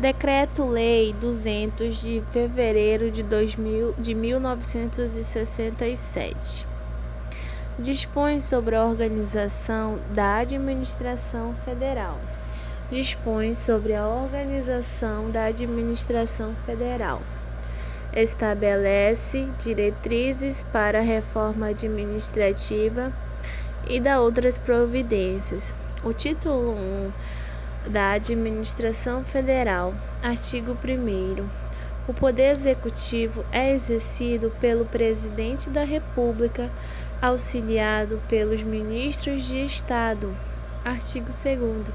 Decreto-Lei 200 de fevereiro de, 2000, de 1967 dispõe sobre a organização da administração federal. Dispõe sobre a organização da administração federal. Estabelece diretrizes para a reforma administrativa e da outras providências. O título 1 da Administração Federal, artigo 1 O poder executivo é exercido pelo Presidente da República, auxiliado pelos ministros de Estado. Artigo 2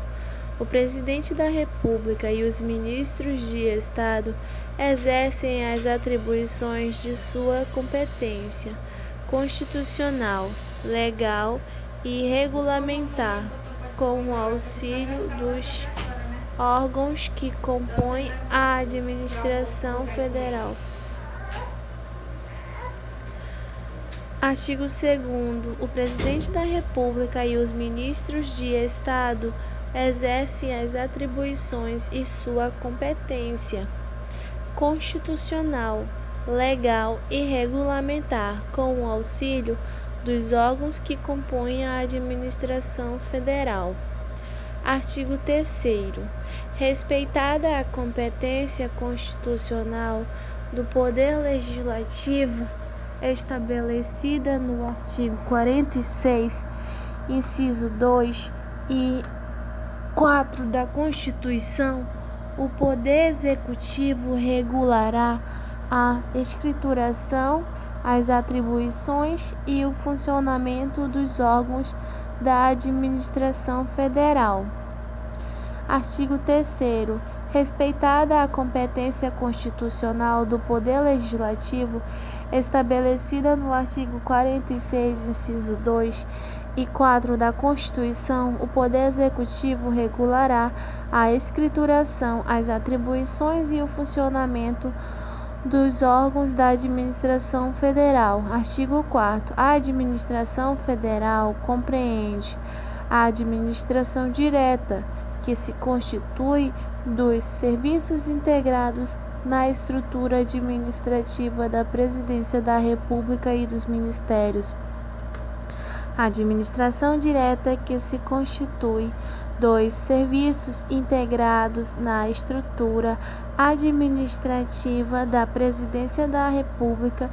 O Presidente da República e os ministros de Estado exercem as atribuições de sua competência constitucional, legal e regulamentar com o auxílio dos órgãos que compõem a administração federal. Artigo 2 O Presidente da República e os ministros de Estado exercem as atribuições e sua competência constitucional, legal e regulamentar com o auxílio dos órgãos que compõem a administração federal. Artigo 3 Respeitada a competência constitucional do Poder Legislativo estabelecida no artigo 46, inciso 2 e 4 da Constituição, o Poder Executivo regulará a escrituração as atribuições e o funcionamento dos órgãos da administração federal. Artigo 3 Respeitada a competência constitucional do Poder Legislativo, estabelecida no artigo 46, inciso 2 e 4 da Constituição, o Poder Executivo regulará a escrituração, as atribuições e o funcionamento dos órgãos da Administração Federal. Artigo 4 A Administração Federal compreende a administração direta, que se constitui dos serviços integrados na estrutura administrativa da Presidência da República e dos Ministérios. A administração direta que se constitui dos serviços integrados na estrutura administrativa da Presidência da República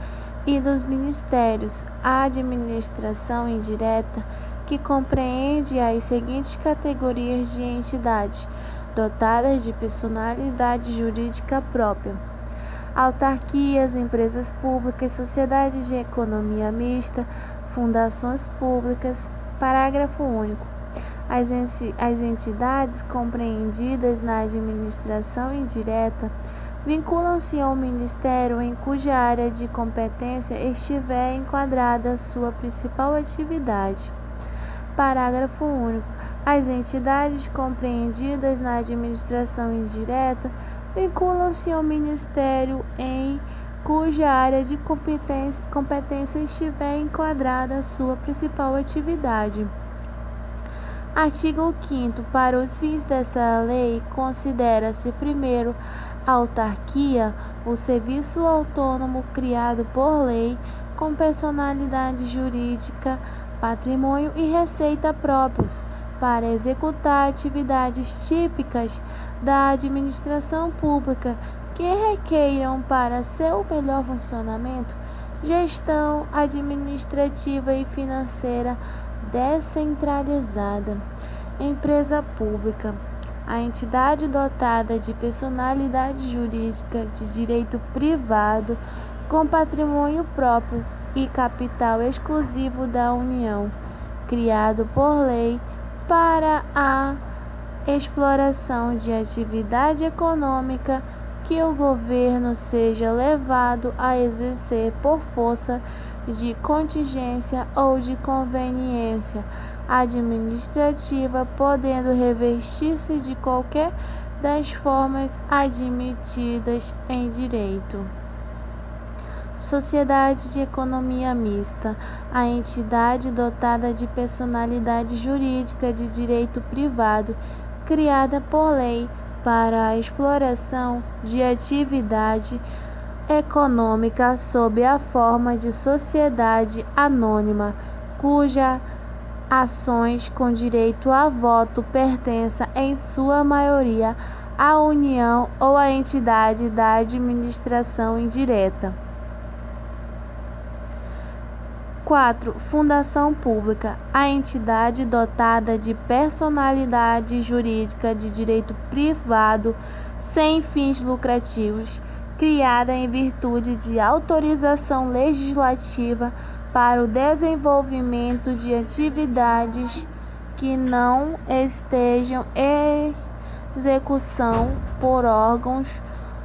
e dos Ministérios, a administração indireta, que compreende as seguintes categorias de entidades dotadas de personalidade jurídica própria: autarquias, empresas públicas, sociedades de economia mista, fundações públicas. Parágrafo único. As entidades compreendidas na administração indireta vinculam-se ao Ministério em cuja área de competência estiver enquadrada sua principal atividade. Parágrafo único. As entidades compreendidas na administração indireta vinculam-se ao Ministério em cuja área de competência, competência estiver enquadrada sua principal atividade. Artigo 5 Para os fins dessa lei, considera-se primeiro a autarquia o serviço autônomo criado por lei com personalidade jurídica, patrimônio e receita próprios para executar atividades típicas da administração pública que requeiram para seu melhor funcionamento gestão administrativa e financeira descentralizada. Empresa pública. A entidade dotada de personalidade jurídica de direito privado com patrimônio próprio e capital exclusivo da União, criado por lei para a exploração de atividade econômica que o governo seja levado a exercer por força de contingência ou de conveniência administrativa, podendo revestir-se de qualquer das formas admitidas em direito. Sociedade de economia mista, a entidade dotada de personalidade jurídica de direito privado, criada por lei para a exploração de atividade econômica sob a forma de sociedade anônima, cuja ações com direito a voto pertença em sua maioria à União ou à entidade da administração indireta. 4. Fundação pública: a entidade dotada de personalidade jurídica de direito privado sem fins lucrativos, criada em virtude de autorização legislativa para o desenvolvimento de atividades que não estejam em execução por órgãos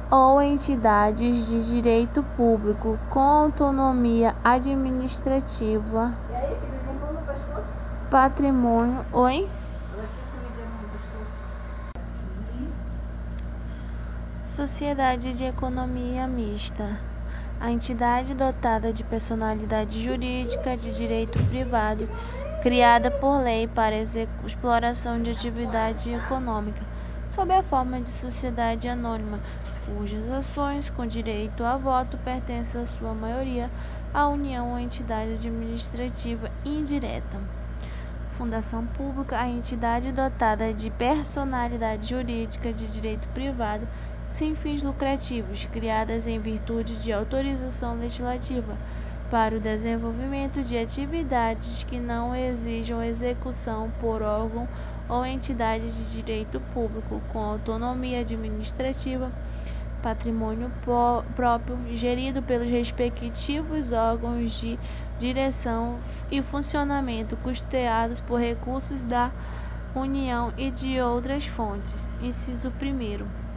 ou entidades de direito público com autonomia administrativa, E patrimônio. Oi? Sociedade de Economia Mista. A entidade dotada de personalidade jurídica de direito privado, criada por lei para exploração de atividade econômica, sob a forma de sociedade anônima, cujas ações com direito a voto pertencem, à sua maioria, à União ou entidade administrativa indireta. Fundação pública, a entidade dotada de personalidade jurídica de direito privado sem fins lucrativos, criadas em virtude de autorização legislativa para o desenvolvimento de atividades que não exijam execução por órgão ou entidade de direito público com autonomia administrativa, patrimônio próprio, gerido pelos respectivos órgãos de direção e funcionamento, custeados por recursos da União e de outras fontes. Inciso 1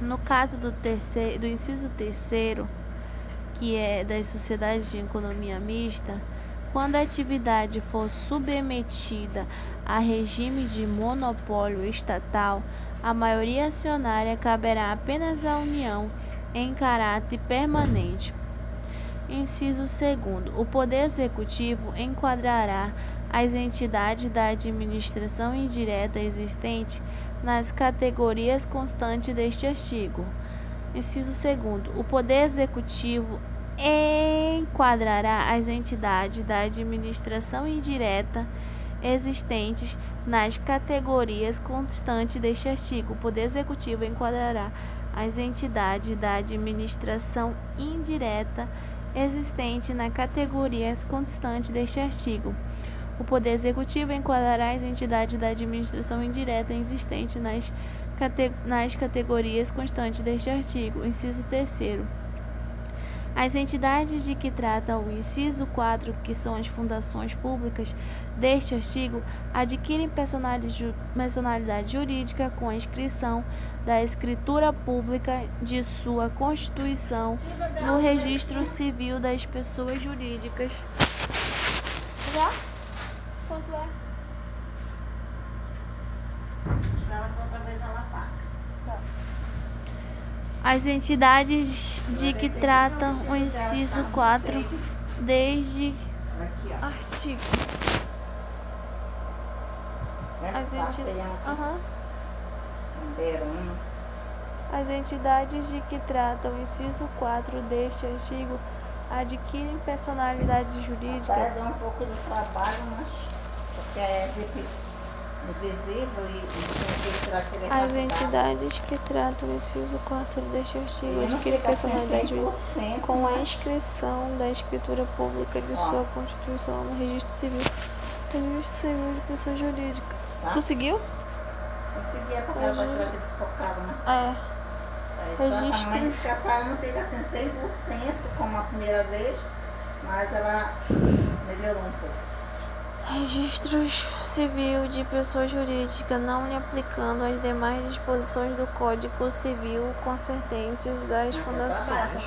no caso do, terceiro, do inciso terceiro, que é das sociedades de economia mista, quando a atividade for submetida a regime de monopólio estatal, a maioria acionária caberá apenas à União em caráter permanente. Inciso 2. O Poder Executivo enquadrará as entidades da administração indireta existente nas categorias constantes deste artigo. Inciso 2. O Poder Executivo enquadrará as entidades da administração indireta existentes nas categorias constantes deste artigo. O Poder Executivo enquadrará as entidades da administração indireta existentes nas categorias constantes deste artigo. O Poder Executivo enquadrará as entidades da administração indireta existentes nas, cate nas categorias constantes deste artigo. Inciso 3. As entidades de que trata o inciso 4, que são as fundações públicas deste artigo, adquirem personalidade jurídica com a inscrição da escritura pública de sua constituição no registro civil das pessoas jurídicas. Já? Quanto é? Espera que outra vez ela paga. Tá. As entidades de que tratam o inciso 4 desde Aqui, ó. artigo. Lembra As que entidades. Bandeirona. As entidades de que tratam o inciso 4 deste artigo adquirem personalidade jurídica deu um pouco de trabalho, mas porque é invisível e, e As entidades que tratam o inciso 4 deste artigo adquirem personalidade jurídica 100%, com a né? inscrição da escritura pública de Ó. sua constituição no registro civil. Registro civil de pessoa jurídica. Tá? Conseguiu? Consegui, é porque ela vai tirar aquele desfocado, né? É. Aí só Registro. Pra- não fica assim 100% como a primeira vez, mas ela melhorou um pouco. Registro civil de pessoa jurídica, não lhe aplicando as demais disposições do Código Civil concernentes às fundações.